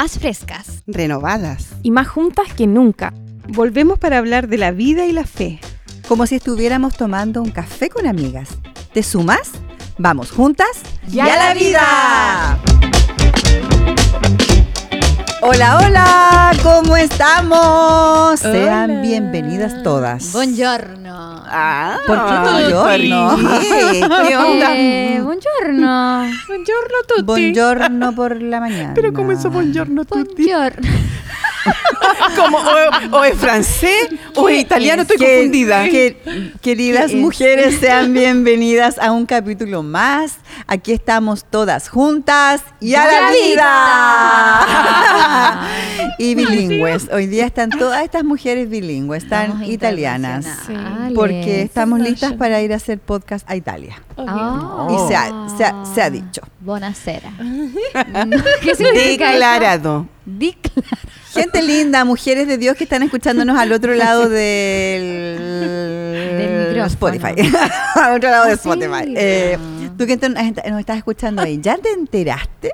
más frescas, renovadas y más juntas que nunca. Volvemos para hablar de la vida y la fe. Como si estuviéramos tomando un café con amigas. ¿Te sumas? Vamos juntas y a la vida. Hola, hola, ¿cómo estamos? Sean bienvenidas todas. Buongiorno. Ah, ¿por qué buongiorno? ¿Qué onda? Eh, buongiorno. Buongiorno tutti. Buongiorno por la mañana. Pero ¿cómo es buongiorno tutti? Buongiorno. Como, o, es francés o es italiano, estoy confundida. queridas mujeres, sean bienvenidas a un capítulo más. Aquí estamos todas juntas y a la vida. y bilingües. Hoy día están todas estas mujeres bilingües, están italianas. Porque estamos listas para ir a hacer podcast a Italia. Oh. Y se ha, se, ha, se ha dicho. Buonasera. ¿Qué significa Declarado. Declarado. Gente linda, mujeres de Dios que están escuchándonos al otro lado del, del Spotify. al otro lado de ah, Spotify. Eh, tú que nos estás escuchando ahí, ¿ya te enteraste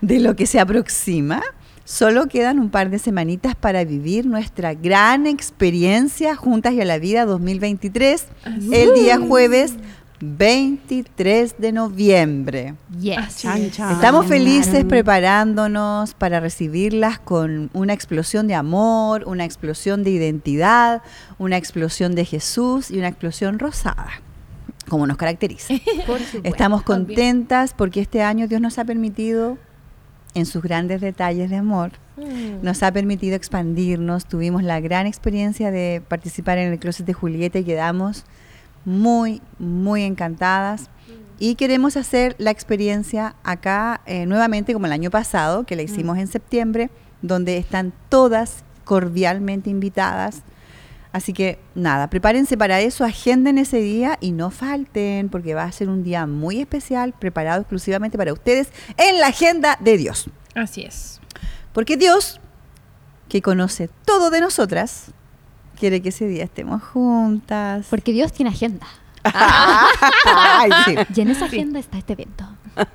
de lo que se aproxima? Solo quedan un par de semanitas para vivir nuestra gran experiencia Juntas y a la Vida 2023, el día jueves 23 de noviembre. Yes. Estamos felices preparándonos para recibirlas con una explosión de amor, una explosión de identidad, una explosión de Jesús y una explosión rosada, como nos caracteriza. Estamos contentas porque este año Dios nos ha permitido, en sus grandes detalles de amor, mm. nos ha permitido expandirnos. Tuvimos la gran experiencia de participar en el Closet de Julieta y quedamos muy, muy encantadas. Y queremos hacer la experiencia acá eh, nuevamente como el año pasado, que la hicimos en septiembre, donde están todas cordialmente invitadas. Así que nada, prepárense para eso, agenden ese día y no falten, porque va a ser un día muy especial, preparado exclusivamente para ustedes en la agenda de Dios. Así es. Porque Dios, que conoce todo de nosotras, quiere que ese día estemos juntas. Porque Dios tiene agenda. Y en esa agenda está este evento.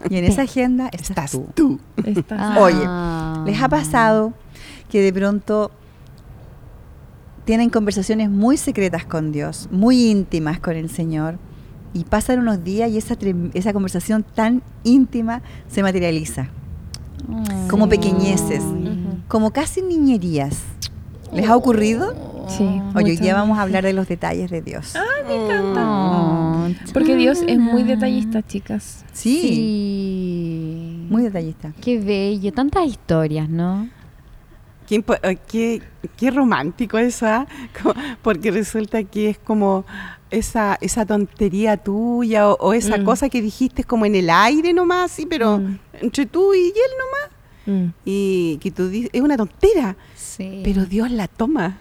Y en esa agenda estás, tú. Oye, ¿les ha pasado que de pronto tienen conversaciones muy secretas con Dios, muy íntimas con el Señor, y pasan unos días y esa, esa conversación tan íntima se materializa? Como pequeñeces, como casi niñerías. ¿Les ha ocurrido? Sí. hoy día vamos a hablar de los detalles de Dios. ¡Ah, me encanta! Oh, Porque Dios es muy detallista, chicas. Sí. Muy detallista. Qué bello, tantas historias, ¿no? Qué, eh, qué, romántico eso, ¿ah? porque resulta que es como esa, esa tontería tuya o, esa mm. cosa que dijiste como en el aire nomás, sí, pero mm. entre tú y él nomás. Mm. Y que tú dices, es una tontera, sí. pero Dios la toma.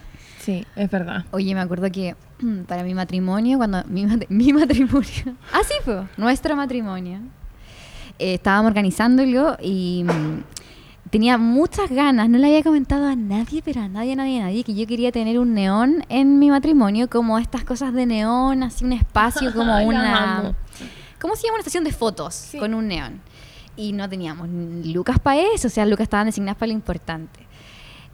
Sí, es verdad. Oye, me acuerdo que para mi matrimonio, cuando mi, mi matrimonio, así fue, nuestro matrimonio, eh, estábamos organizándolo y mm, tenía muchas ganas, no le había comentado a nadie, pero a nadie, a nadie, a nadie, que yo quería tener un neón en mi matrimonio, como estas cosas de neón, así un espacio, como una... ¿Cómo se llama una estación de fotos con un neón? Y no teníamos lucas para eso, o sea, lucas estaban designadas para lo importante.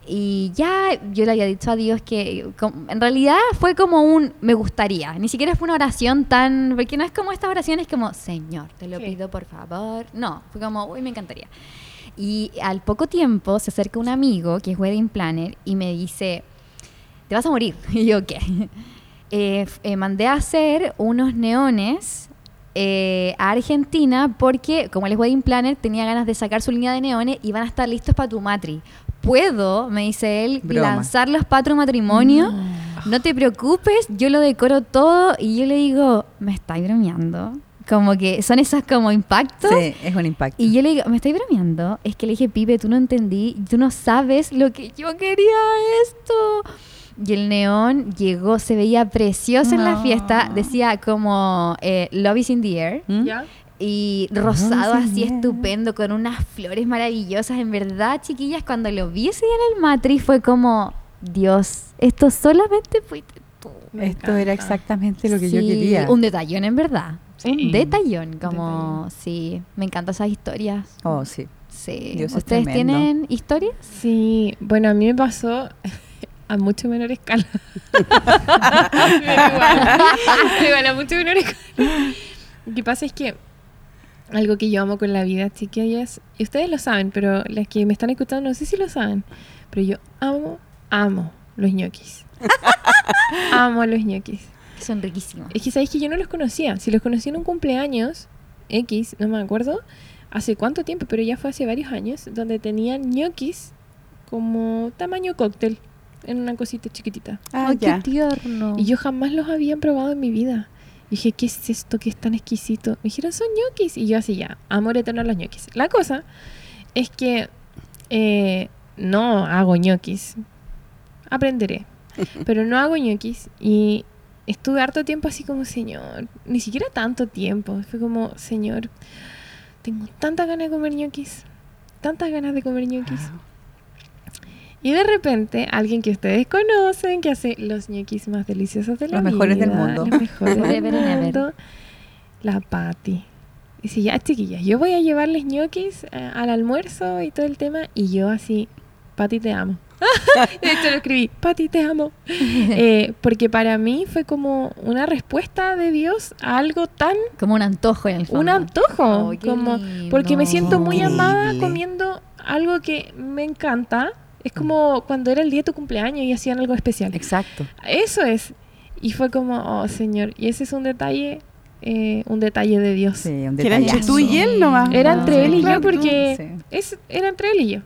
Y ya yo le había dicho a Dios que en realidad fue como un me gustaría. Ni siquiera fue una oración tan. Porque no es como estas oraciones como, Señor, te lo pido por favor. No, fue como, uy, me encantaría. Y al poco tiempo se acerca un amigo que es wedding planner y me dice, te vas a morir. Y yo, ¿qué? Eh, eh, mandé a hacer unos neones eh, a Argentina porque, como él es wedding planner, tenía ganas de sacar su línea de neones y van a estar listos para tu matri puedo, me dice él, lanzarlos para tu matrimonio. No. te preocupes, yo lo decoro todo y yo le digo, me estáis bromeando. Como que son esos como impactos. Sí, es un impacto. Y yo le digo, me estáis bromeando. Es que le dije, Pipe, tú no entendí, tú no sabes lo que yo quería esto. Y el neón llegó, se veía precioso en la fiesta. Decía como eh, Love is in the air. ¿Mm? Y rosado así estupendo con unas flores maravillosas. En verdad, chiquillas, cuando lo vi ese día en el Matri fue como, Dios, esto solamente fuiste tú. esto era exactamente lo que yo quería. Un detallón en verdad. Un detallón, como, sí, me encantan esas historias. Oh, sí. Sí. Dios es ¿Ustedes tienen historias? Sí, bueno, a mí me pasó a mucho menor escala. Pero igual, igual, a mucho menor escala. Lo que pasa es que algo que yo amo con la vida, chiquillas, y ustedes lo saben, pero las que me están escuchando no sé si lo saben, pero yo amo, amo los ñoquis. amo los ñoquis. Son riquísimos. Es que sabéis que yo no los conocía. Si los conocí en un cumpleaños X, no me acuerdo hace cuánto tiempo, pero ya fue hace varios años, donde tenían ñoquis como tamaño cóctel en una cosita chiquitita. Ah, Ay, qué tierno. Y yo jamás los había probado en mi vida. Y dije, ¿qué es esto que es tan exquisito? Me dijeron, son ñoquis. Y yo así, ya, amor eterno a los ñoquis. La cosa es que eh, no hago ñoquis. Aprenderé. Pero no hago ñoquis. Y estuve harto tiempo así como, señor, ni siquiera tanto tiempo. Fue como, señor, tengo tantas ganas de comer ñoquis. Tantas ganas de comer ñoquis. Y de repente, alguien que ustedes conocen, que hace los ñoquis más deliciosos de la Los mejores del mundo. Los mejores del mundo. La Patti. Dice, ya chiquillas, yo voy a llevarles ñoquis eh, al almuerzo y todo el tema. Y yo así, Patti te amo. de hecho lo escribí, Patti te amo. Eh, porque para mí fue como una respuesta de Dios a algo tan Como un antojo en el fondo. un antojo. Como, porque me siento muy amada comiendo algo que me encanta. Es como cuando era el día de tu cumpleaños y hacían algo especial. Exacto. Eso es. Y fue como, oh Señor. Y ese es un detalle, eh, un detalle de Dios. Sí, un Que era entre detallazo. tú y él nomás. Era Ah, entre él y claro. yo porque Sí. es, era entre él y yo.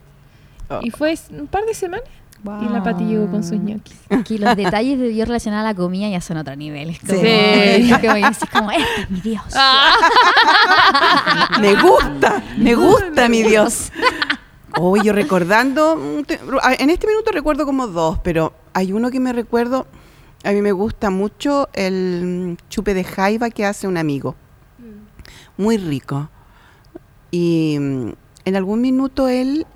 Oh. Y fue un par de semanas y la Pati llegó con sus ñoquis. Aquí los detalles de Dios relacionados a la comida ya son otro nivel. Es como, Sí. es como, es como, este es mi Dios. Me gusta, me gusta mi Dios. Hoy yo recordando, mm, en este minuto recuerdo como dos, pero hay uno que me recuerdo, a mí me gusta mucho el mm, chupe de jaiba que hace un amigo. Muy rico. Y mm, en algún minuto él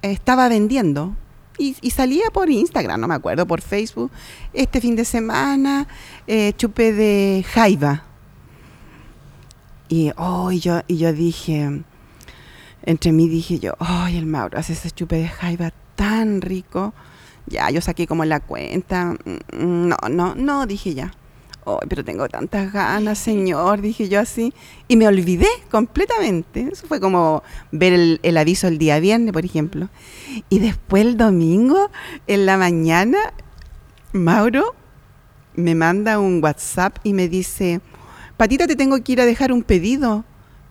estaba vendiendo y, y salía por Instagram, no me acuerdo, por Facebook, este fin de semana, eh, chupe de jaiba. Y, oh, y yo, y yo dije, entre mí dije yo, ay, el Mauro hace ese chupe de jaiba tan rico. Ya, yo saqué como la cuenta. Mm, No, no, no, dije ya. Ay, pero tengo tantas ganas, señor, dije yo así. Y me olvidé completamente. Eso fue como ver el, el aviso el día viernes, por ejemplo. Y después el domingo, en la mañana, Mauro me manda un WhatsApp y me dice, Patita, te tengo que ir a dejar un pedido.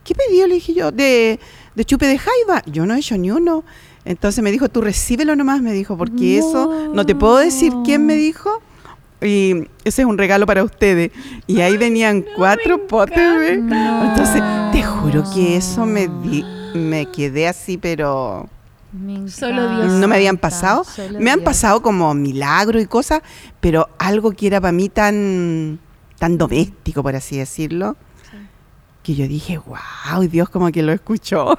¿Qué pedido? Le dije yo, de, de chupe de jaiba. Yo no he hecho ni uno. Entonces me dijo, tú recíbelo nomás, me dijo, porque eso no te puedo decir quién me dijo. Y ese es un regalo para ustedes. Y ahí venían cuatro potes. Entonces, te juro que eso me di, me quedé así, pero Me Solo Dios. no me habían pasado. solo Me han Dios. pasado como milagros y cosas, pero algo que era para mí tan, tan doméstico, por así decirlo, que yo dije, wow, Dios como que lo escuchó.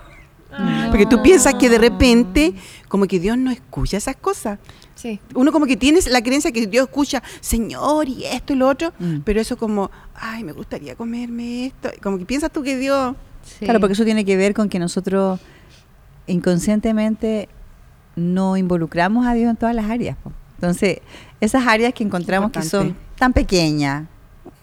Ay, Porque tú piensas que de repente, como que Dios no escucha esas cosas. Sí. Uno como que tienes la creencia que Dios escucha, Señor, y esto y lo otro, Mm. pero eso como, ay, me gustaría comerme esto. Como que piensas tú que Dios... Sí. Claro, porque eso tiene que ver con que nosotros inconscientemente no involucramos a Dios en todas las áreas. po. Entonces, esas áreas que encontramos que son tan pequeñas,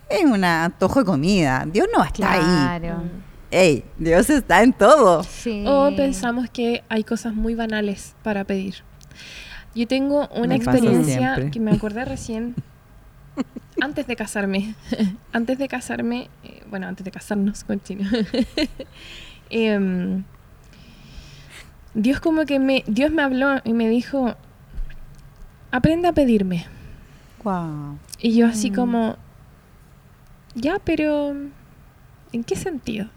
es un antojo de comida. Dios no está ahí. Claro. Ey, Dios está en todo. Sí. O pensamos que hay cosas muy banales para pedir. Yo tengo una Me experiencia que me acordé recién antes de casarme. antes de casarme, eh, bueno, antes de casarnos con Chino. Em, Dios como que me Dios me habló y me dijo, "Aprende a pedirme." Wow. Y yo así Mm. como, ya, pero ¿en qué sentido?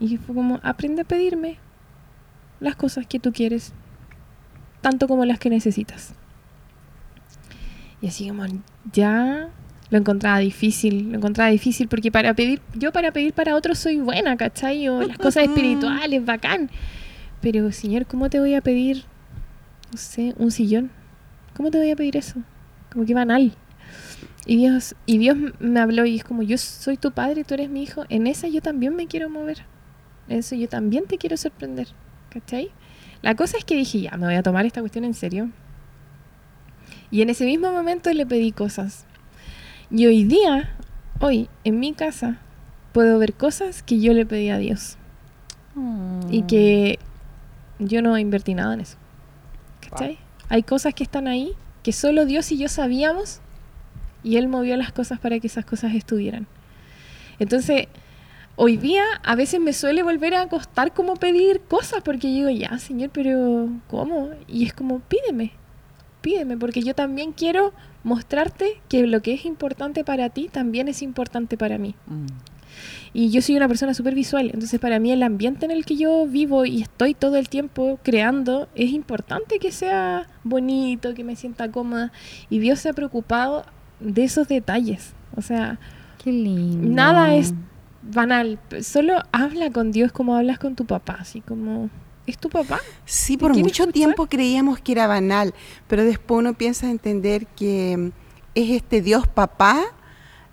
Y fue como, aprende a pedirme las cosas que tú quieres, tanto como las que necesitas. Y así como, ya lo encontraba difícil, lo encontraba difícil porque para pedir, yo para pedir para otros soy buena, ¿cachai? O las cosas espirituales, bacán. Pero, Señor, ¿cómo te voy a pedir, no sé, un sillón? ¿Cómo te voy a pedir eso? Como que banal. Y Dios, y Dios me habló y es como, yo soy tu padre, tú eres mi hijo, en esa yo también me quiero mover. En eso yo también te quiero sorprender. ¿Cachai? La cosa es que dije, ya, me voy a tomar esta cuestión en serio. Y en ese mismo momento le pedí cosas. Y hoy día, hoy, en mi casa, puedo ver cosas que yo le pedí a Dios. Y que yo no invertí nada en eso. ¿Cachai? Hay cosas que están ahí que solo Dios y yo sabíamos y Él movió las cosas para que esas cosas estuvieran. Entonces, hoy día a veces me suele volver a costar como pedir cosas porque yo digo, ya, Señor, pero ¿cómo? Y es como, pídeme, pídeme, porque yo también quiero mostrarte que lo que es importante para ti también es importante para mí. Mm. Y yo soy una persona súper visual, entonces para mí el ambiente en el que yo vivo y estoy todo el tiempo creando, es importante que sea bonito, que me sienta cómoda. Y Dios se ha preocupado de esos detalles. O sea, Qué lindo. nada es banal. Solo habla con Dios como hablas con tu papá, así como... ¿Es tu papá? Sí, ¿Te por mucho escuchar? tiempo creíamos que era banal, pero después uno piensa entender que es este Dios papá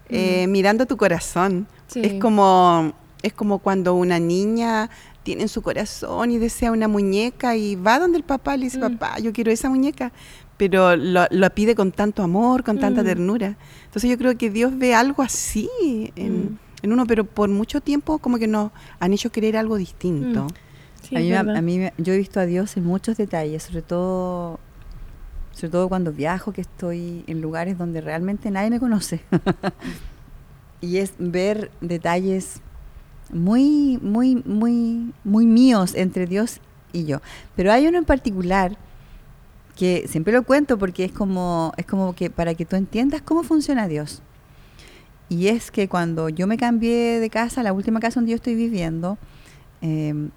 eh, mirando tu corazón. Sí. Es como es como cuando una niña tiene en su corazón y desea una muñeca y va donde el papá y le dice, Mm. papá, yo quiero esa muñeca, pero lo, lo pide con tanto amor, con tanta Mm. ternura. Entonces yo creo que Dios ve algo así en, Mm. en uno, pero por mucho tiempo como que nos han hecho querer algo distinto. Sí, a mí, verdad. a mí yo he visto a Dios en muchos detalles, sobre todo, sobre todo cuando viajo, que estoy en lugares donde realmente nadie me conoce. y es ver detalles muy, muy, muy, muy míos entre Dios y yo. Pero hay uno en particular que siempre lo cuento porque es como, es como que para que tú entiendas cómo funciona Dios. Y es que cuando yo me cambié de casa, la última casa donde yo estoy viviendo, em,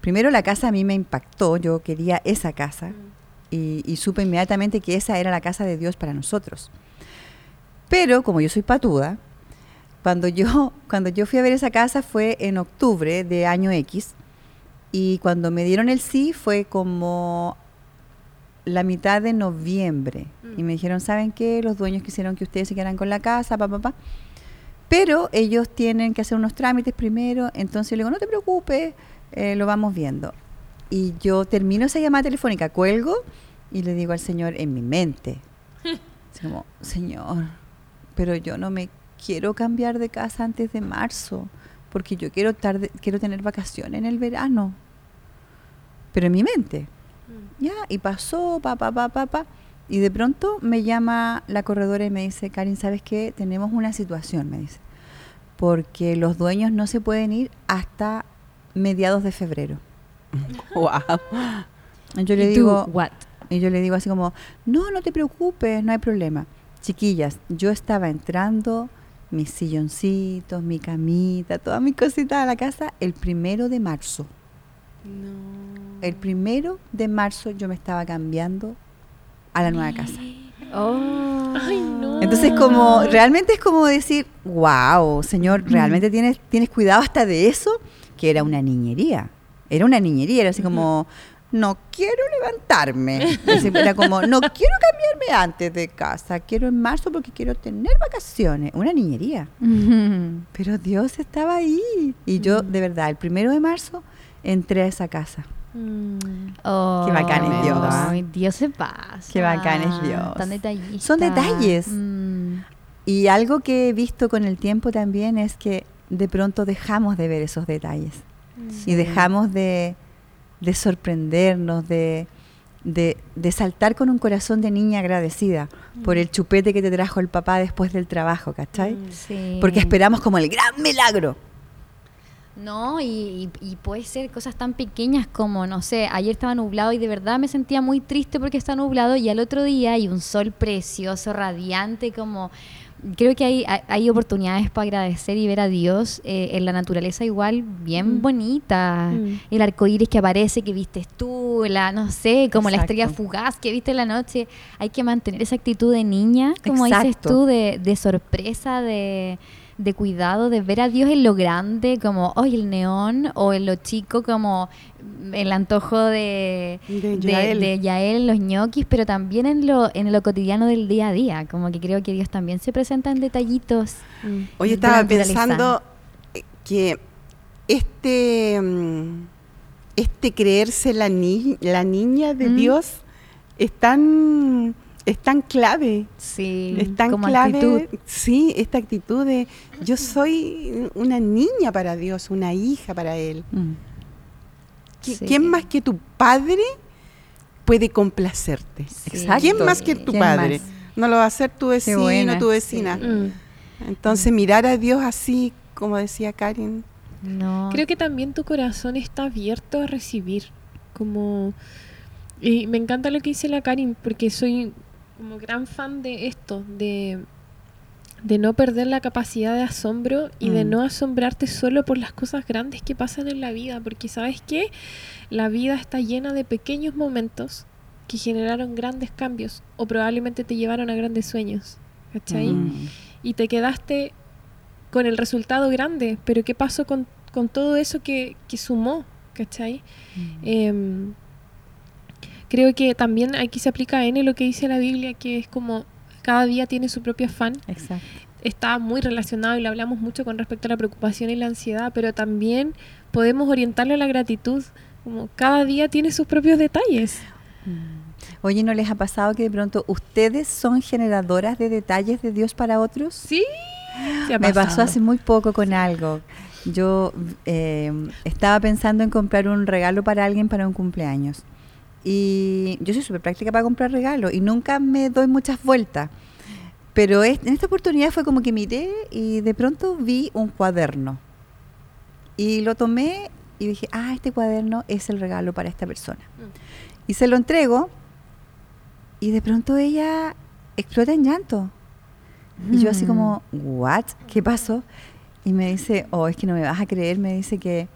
primero la casa a mí me impactó, yo quería esa casa y, y supe inmediatamente que esa era la casa de Dios para nosotros. Pero como yo soy patuda, cuando yo, cuando yo fui a ver esa casa fue en octubre de año X y cuando me dieron el sí fue como la mitad de noviembre y me dijeron, ¿saben qué? Los dueños quisieron que ustedes se quedaran con la casa, papá, papá. Pero ellos tienen que hacer unos trámites primero, entonces yo le digo, no te preocupes, eh, lo vamos viendo. Y yo termino esa llamada telefónica, cuelgo y le digo al Señor en mi mente, así como, Señor, pero yo no me quiero cambiar de casa antes de marzo, porque yo quiero, tarde, quiero tener vacaciones en el verano. Pero en mi mente. Ya, y pasó, pa, pa, pa, pa, pa. Y de pronto me llama la corredora y me dice, Karin, ¿sabes qué? Tenemos una situación, me dice. Porque los dueños no se pueden ir hasta mediados de febrero. Wow. Y Yo le ¿Y tú, digo, what? y yo le digo así como, no, no te preocupes, no hay problema. Chiquillas, yo estaba entrando mis silloncitos, mi camita, todas mis cositas a la casa el primero de marzo. El primero de marzo yo me estaba cambiando a la nueva casa. Oh. Ay, no. Entonces, como realmente es como decir, wow, señor, realmente tienes, tienes cuidado hasta de eso, que era una niñería. Era una niñería, era así como, no quiero levantarme. Era como, no quiero cambiarme antes de casa, quiero en marzo porque quiero tener vacaciones. Una niñería. Pero Dios estaba ahí. Y yo, de verdad, el primero de marzo entré a esa casa. Mm. Oh, Qué bacán es Dios. Ay, Dios se pasa. Qué bacán es Dios. Tan detallista. Son detalles. Mm. Y algo que he visto con el tiempo también es que de pronto dejamos de ver esos detalles. y dejamos de, de sorprendernos, de, de, de saltar con un corazón de niña agradecida por el chupete que te trajo el papá después del trabajo, ¿cachai? Sí. Porque esperamos como el gran milagro. No, y, y- y puede ser cosas tan pequeñas como, no sé, ayer estaba nublado y de verdad me sentía muy triste porque está nublado y al otro día hay un sol precioso, radiante, como... Creo que hay, hay, hay oportunidades para agradecer y ver a Dios eh, en la naturaleza igual bien Mm. bonita. Mm. El arco iris que aparece, que vistes tú, la, no sé, como la estrella fugaz que viste en la noche. Hay que mantener esa actitud de niña, como dices tú, de, de sorpresa, de, de cuidado, de ver a Dios en lo grande, como hoy el neón, o en lo chico, como el antojo de, De Yael. de Yael, los ñoquis, pero también en lo, en lo cotidiano del día a día. Como que creo que Dios también se presenta en detallitos. Mm. Hoy de estaba la naturaleza. pensando eh, que este, mm, este creerse la, ni- la niña de Mm. Dios es tan, es tan clave. Sí, Es tan como clave, actitud. sí, esta actitud de yo soy una niña para Dios, una hija para Él. Mm. ¿Qui- Sí. ¿Quién más que tu padre puede complacerte? Sí. Exacto. ¿Quién más que tu ¿Quién padre? más? No lo va a hacer tu vecino, buena. tu vecina. Sí. Mm. Entonces mirar a Dios así, como decía Karen, No. Creo que también tu corazón está abierto a recibir. Como. Y me encanta lo que dice la Karin, porque soy como gran fan de esto, de, de no perder la capacidad de asombro y de Mm. no asombrarte solo por las cosas grandes que pasan en la vida, porque sabes qué, la vida está llena de pequeños momentos que generaron grandes cambios o probablemente te llevaron a grandes sueños. ¿Cachai? Mm. y te quedaste con el resultado grande, pero ¿qué pasó con, con todo eso que, que sumó? ¿Cachai? Em, creo que también aquí se aplica en lo que dice la Biblia, que es como cada día tiene su propio afán. Exacto. Está muy relacionado y lo hablamos mucho con respecto a la preocupación y la ansiedad, pero también podemos orientarlo a la gratitud. Como cada día tiene sus propios detalles. Oye, ¿no les ha pasado que de pronto ustedes son generadoras de detalles de Dios para otros? Sí, Me pasó hace muy poco con algo. Yo eh, estaba pensando en comprar un regalo para alguien para un cumpleaños. Y yo soy súper práctica para comprar regalos y nunca me doy muchas vueltas. Pero es- en esta oportunidad fue como que miré y de pronto vi un cuaderno. Y lo tomé y dije, ah, este cuaderno es el regalo para esta persona. Y se lo entrego y de pronto ella explota en llanto. Y yo así Mm. como, ¿what? ¿Qué pasó? Y me dice, oh, es que no me vas a creer, me dice que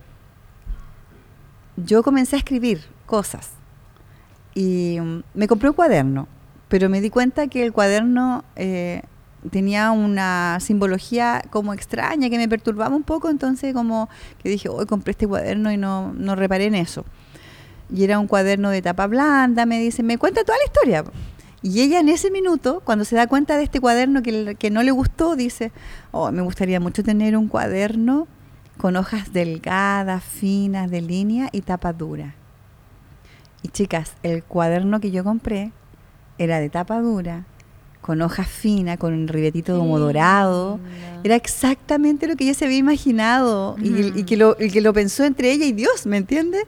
yo comencé a escribir cosas y mm, me compré un cuaderno, pero me di cuenta que el cuaderno eh, tenía una simbología como extraña que me perturbaba un poco, entonces como que dije, hoy compré este cuaderno y no, no reparé en eso. Y era un cuaderno de tapa blanda, me dice, me cuenta toda la historia. Y ella en ese minuto, cuando se da cuenta de este cuaderno que, que no le gustó, dice, oh, me gustaría mucho tener un cuaderno con hojas delgadas, finas, de línea y tapa dura. Y chicas, el cuaderno que yo compré era de tapa dura, con hojas finas, con un ribetito como dorado. Era exactamente lo que ella se había imaginado y, que lo, y que lo pensó entre ella y Dios, ¿me entiendes?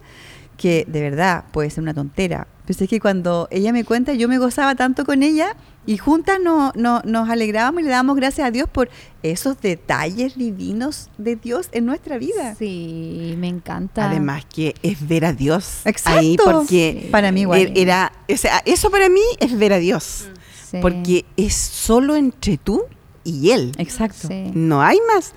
Que de verdad puede ser una tontera. Pero es que cuando ella me cuenta, yo me gozaba tanto con ella y juntas no, no- nos alegrábamos y le dábamos gracias a Dios por esos detalles divinos de Dios en nuestra vida. Sí, me encanta. además que es ver a Dios Exacto. ahí porque Sí. Para mí igual. er- era, o sea, eso para mí es ver a Dios, Sí. porque es solo entre tú y él. Exacto. Sí. No hay más.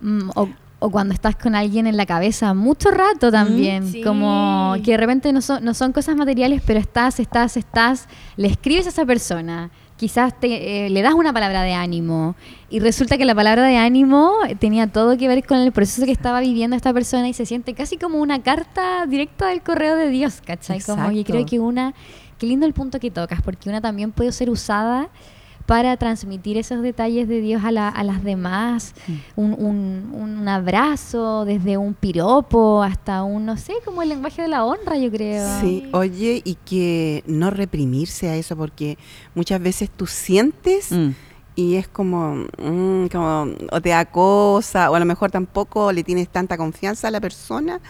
Mm, o, o cuando estás con alguien en la cabeza mucho rato también, Sí. como que de repente no son, no son cosas materiales, pero estás, estás, estás, le escribes a esa persona, quizás te, eh, le das una palabra de ánimo y resulta que la palabra de ánimo tenía todo que ver con el proceso que estaba viviendo esta persona y se siente casi como una carta directa del correo de Dios, ¿cachai? Como, oye, Exacto. creo que una, qué lindo el punto que tocas, porque una también puede ser usada para transmitir esos detalles de Dios a, la- a las demás, un, un- un abrazo, desde un piropo hasta un, no sé, como el lenguaje de la honra, yo creo. Sí, oye, y que no reprimirse a eso, porque muchas veces tú sientes Mm. y es como, mm, como, o te da cosa, o a lo mejor tampoco le tienes tanta confianza a la persona.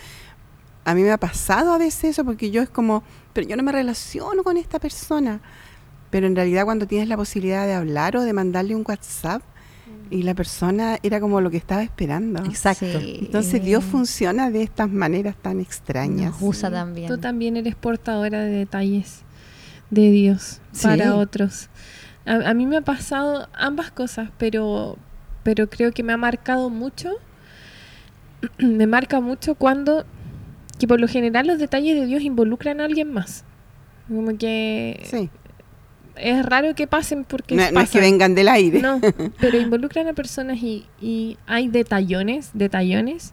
A mí me ha pasado a veces eso, porque yo es como, pero yo no me relaciono con esta persona. Pero en realidad cuando tienes la posibilidad de hablar o de mandarle un WhatsApp, y la persona era como lo que estaba esperando. Exacto. Sí. Entonces Dios funciona de estas maneras tan extrañas. Nos usa Sí, también. Tú también eres portadora de detalles de Dios Sí. para otros. A, a mí me ha pasado ambas cosas, pero, pero creo que me ha marcado mucho. me marca mucho cuando, que por lo general los detalles de Dios involucran a alguien más. Como que Sí. Es raro que pasen porque No, no es que vengan del aire. No, pero involucran a personas y, y hay detallones, detallones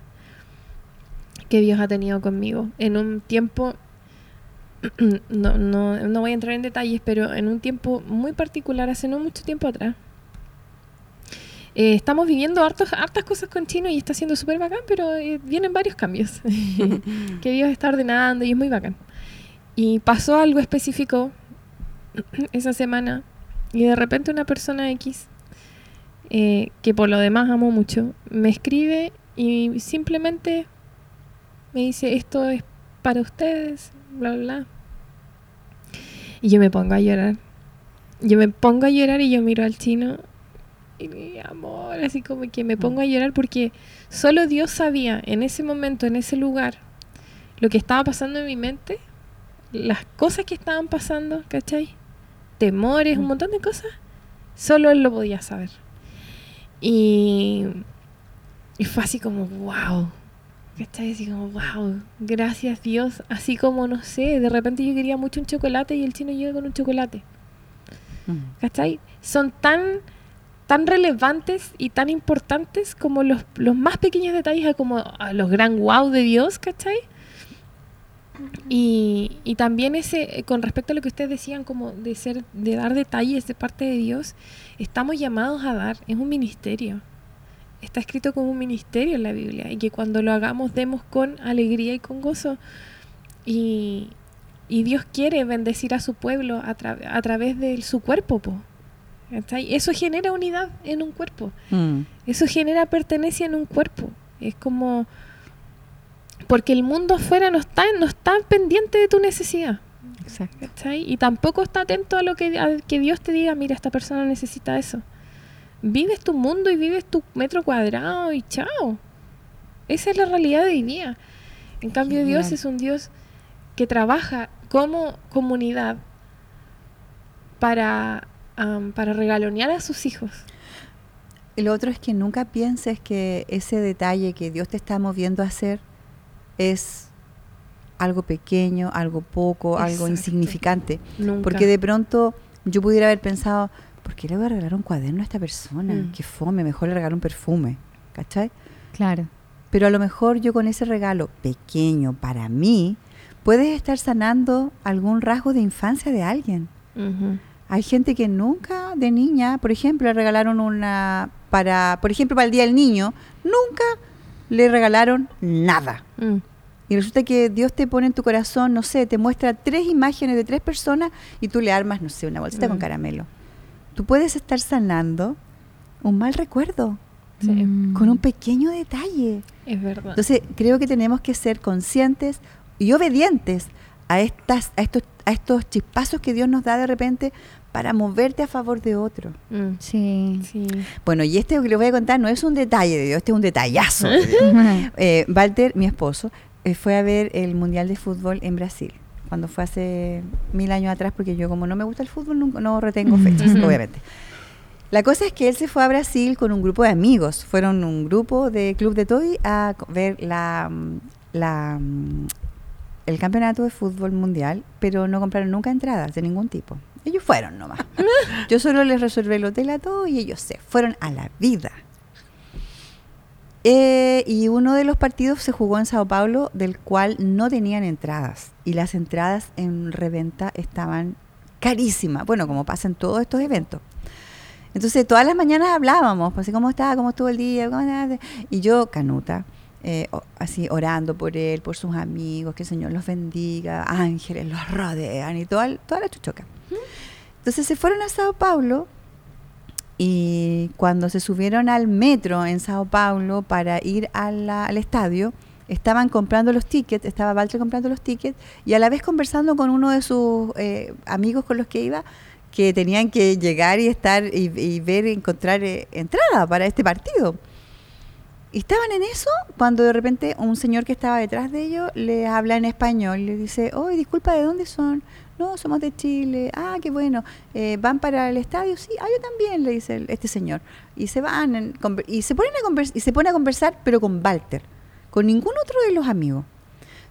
que Dios ha tenido conmigo. En un tiempo, no, no, no voy a entrar en detalles, pero en un tiempo muy particular, hace no mucho tiempo atrás, eh, estamos viviendo hartos, hartas cosas con Chino y está siendo súper bacán, pero eh, vienen varios cambios que Dios está ordenando y es muy bacán. Y pasó algo específico esa semana y de repente una persona X, eh, que por lo demás amo mucho, me escribe y simplemente me dice, esto es para ustedes, bla, bla. Y yo me pongo a llorar. Yo me pongo a llorar y yo miro al chino y mi amor, así como que me pongo a llorar porque solo Dios sabía en ese momento, en ese lugar, lo que estaba pasando en mi mente, las cosas que estaban pasando, ¿cachai? Temores, un montón de cosas, solo Él lo podía saber. Y, y fue así como, wow. ¿Cachai? Así como, wow, gracias Dios. Así como, no sé, de repente yo quería mucho un chocolate y el chino llega con un chocolate. Mm. ¿Cachai? Son tan, tan relevantes y tan importantes como los, los más pequeños detalles, a como a los gran wow de Dios, ¿cachai? Y, y también ese, eh, con respecto a lo que ustedes decían, como de ser, de dar detalles de parte de Dios, estamos llamados a dar, es un ministerio. Está escrito como un ministerio en la Biblia y que cuando lo hagamos demos con alegría y con gozo. Y, y Dios quiere bendecir a su pueblo a, tra- a través de su cuerpo. Po. Eso genera unidad en un cuerpo. Mm. Eso genera pertenencia en un cuerpo. Es como... Porque el mundo afuera no está, no está pendiente de tu necesidad. Exacto. ¿cachai? Y tampoco está atento a lo que, a que Dios te diga, mira, esta persona necesita eso. Vives tu mundo y vives tu metro cuadrado y chao. Esa es la realidad de hoy día. En cambio, Dios es un Dios que trabaja como comunidad para, para regalonear a sus hijos. Lo otro es que nunca pienses que ese detalle que Dios te está moviendo a hacer es algo pequeño, algo poco, algo insignificante. Nunca. Porque de pronto yo pudiera haber pensado, ¿por qué le voy a regalar un cuaderno a esta persona? Mm. Que fome, mejor le regalo un perfume. ¿Cachai? Claro. Pero a lo mejor yo con ese regalo pequeño para mí, puedes estar sanando algún rasgo de infancia de alguien. Hay gente que nunca de niña, por ejemplo, le regalaron una para, por ejemplo, para el Día del Niño, nunca le regalaron nada. Mm. Y resulta que Dios te pone en tu corazón, no sé, te muestra tres imágenes de tres personas y tú le armas, no sé, una bolsita con Mm. caramelo. Tú puedes estar sanando un mal recuerdo Sí. Con un pequeño detalle. Es verdad. Entonces, creo que tenemos que ser conscientes y obedientes a estas a estos a estos chispazos que Dios nos da de repente para moverte a favor de otro. Mm. Sí. Sí. Bueno, y este que les voy a contar no es un detalle de Dios, este es un detallazo. Eh, Walter, mi esposo, eh, fue a ver el Mundial de Fútbol en Brasil, cuando fue hace mil años atrás, porque yo como no me gusta el fútbol, nunca, no retengo fechas, obviamente. La cosa es que él se fue a Brasil con un grupo de amigos, fueron un grupo de Club de Toy a ver la, la, el campeonato de fútbol mundial, pero no compraron nunca entradas de ningún tipo. Ellos fueron nomás. Yo solo les reservé el hotel a todos y ellos se fueron a la vida. Eh, y uno de los partidos se jugó en Sao Paulo, del cual no tenían entradas. Y las entradas en reventa estaban carísimas. Bueno, como pasa en todos estos eventos. Entonces, todas las mañanas hablábamos, pues, así, ¿cómo está? ¿Cómo estuvo el día? ¿Cómo está?". Y yo, Canuta, eh, así orando por él, por sus amigos, que el Señor los bendiga, ángeles los rodean y toda, toda la chuchoca. Entonces se fueron a Sao Paulo y cuando se subieron al metro en Sao Paulo para ir a al estadio, estaban comprando los tickets, estaba Walter comprando los tickets y a la vez conversando con uno de sus eh, amigos con los que iba, que tenían que llegar y estar y, y ver, encontrar eh, entrada para este partido. Y estaban en eso cuando de repente un señor que estaba detrás de ellos le habla en español, le dice, oye, disculpa, ¿de dónde son? No, somos de Chile. Ah, qué bueno. Eh, ¿Van para el estadio? Sí, ah, yo también, le dice este señor. Y se van en- y se ponen a y se pone a conversar, pero con Walter, con ningún otro de los amigos.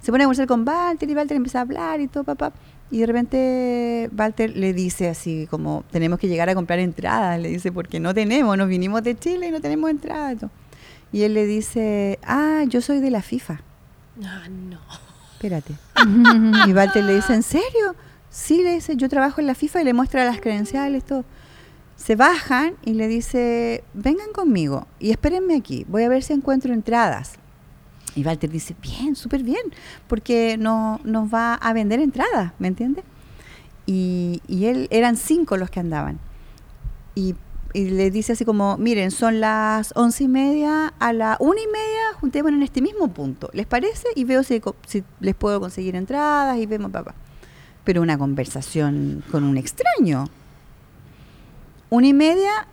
Se pone a conversar con Walter y Walter empieza a hablar y todo, papá. Y de repente Walter le dice así como, tenemos que llegar a comprar entradas, le dice, porque no tenemos, nos vinimos de Chile y no tenemos entradas. Y él le dice, ah, yo soy de la FIFA. Ah, no. Espérate. y Walter le dice, ¿en serio? Sí, le dice, yo trabajo en la FIFA y le muestra las credenciales, todo. Se bajan y le dice, vengan conmigo y espérenme aquí, voy a ver si encuentro entradas. Y Walter dice, bien, súper bien, porque no, nos va a vender entradas, ¿me entiendes? Y, y él, eran cinco los que andaban. Y, y le dice así como, miren, son las once y media, a la una y media juntémonos en este mismo punto. ¿Les parece? Y veo si, les puedo conseguir entradas y vemos, papá. Pero una conversación con un extraño. Una y media,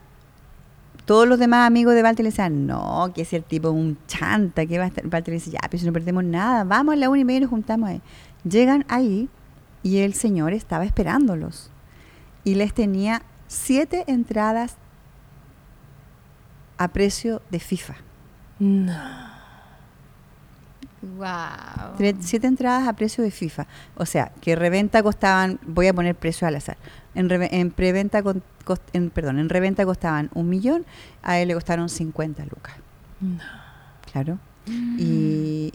todos los demás amigos de Walter le decían, no, que ese tipo es un chanta, que va a estar. Walter le dice, ya, pero si no perdemos nada, vamos a la una y media y nos juntamos ahí. Llegan ahí y el señor estaba esperándolos. Y les tenía siete entradas a precio de FIFA. No. Wow. Siete entradas a precio de FIFA. O sea, que reventa costaban, voy a poner precio al azar. En, reve- en preventa, con- cost- en, perdón, en reventa costaban un millón, a él le costaron 50 lucas. No. Claro. Y,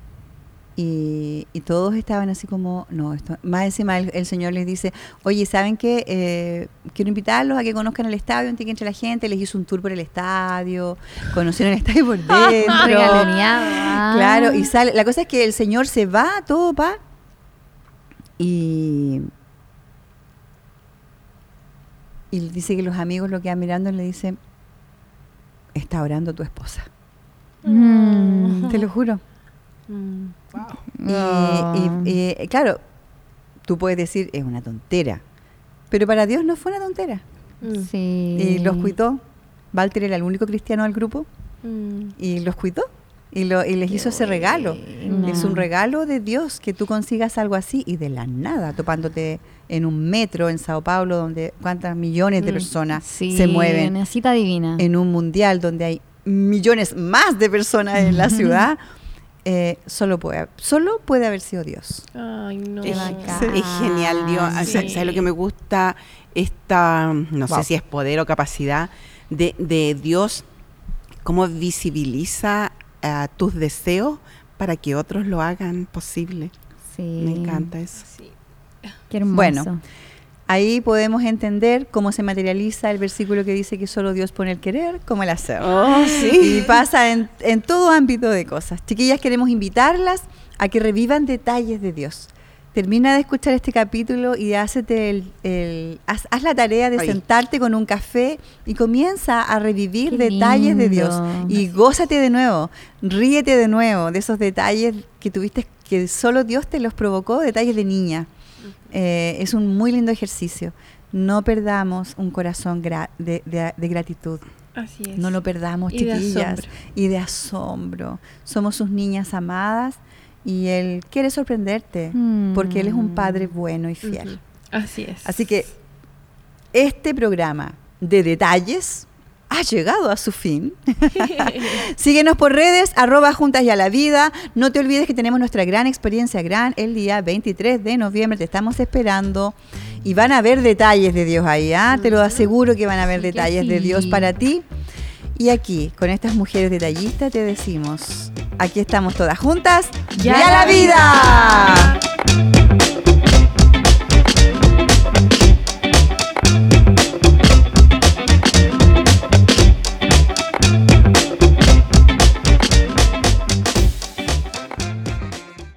y, y todos estaban así como, no, esto, más encima el, el señor les dice, oye, ¿saben qué? Eh, quiero invitarlos a que conozcan el estadio que entre la gente, les hizo un tour por el estadio, conocieron el estadio por dentro. Claro, y sale. La cosa es que el señor se va, todo pa. Y. Y dice que los amigos lo quedan mirando y le dicen: Está orando tu esposa. Mm. Te lo juro. Mm. Y, y- y, claro, tú puedes decir: Es una tontera. Pero para Dios no fue una tontera. Mm. Sí. Y los cuidó. Walter era el único cristiano del grupo. Mm. Y los cuidó. Y, lo, y les hizo ese regalo. Es un regalo de Dios que tú consigas algo así y de la nada, topándote en un metro en Sao Paulo, donde cuántas millones de Mm, personas Sí, se mueven, Una cita divina. en un mundial donde hay millones más de personas en la ciudad, eh, solo, puede, solo puede haber sido Dios. Ay, no. Es, es genial, Dios. O sea, sí. ¿Sabes lo que me gusta? Esta, no Wow. sé si es poder o capacidad de, de Dios, cómo visibiliza ah, tus deseos para que otros lo hagan posible. Sí. Me encanta eso. Sí. Qué hermoso. Bueno. Ahí podemos entender cómo se materializa el versículo que dice que solo Dios pone el querer como el hacer. Oh, Y pasa en, en todo ámbito de cosas. Chiquillas, queremos invitarlas a que revivan detalles de Dios. Termina de escuchar este capítulo y hácete el, el- haz, haz la tarea de sentarte con un café y comienza a revivir Qué detalles de Dios. Y gózate de nuevo, ríete de nuevo de esos detalles que tuviste, que solo Dios te los provocó, detalles de niña. Eh, es un muy lindo ejercicio. No perdamos un corazón gra- de- de- de gratitud. Así es. No lo perdamos, Y chiquillas. Y de asombro. Somos sus niñas amadas y Él quiere sorprenderte Mm. porque Él es un Padre bueno y fiel. Así es. Así que este programa de detalles ha llegado a su fin. Síguenos por redes, arroba juntas y a la vida. No te olvides que tenemos nuestra gran experiencia gran el día 23 de noviembre. Te estamos esperando. Y van a haber detalles de Dios ahí, ¿ah? Te lo aseguro que van a haber Sí detalles de. Dios para ti. Y aquí, con estas mujeres detallistas, te decimos, aquí estamos todas juntas. ¡Ya ¡Ya la la vida!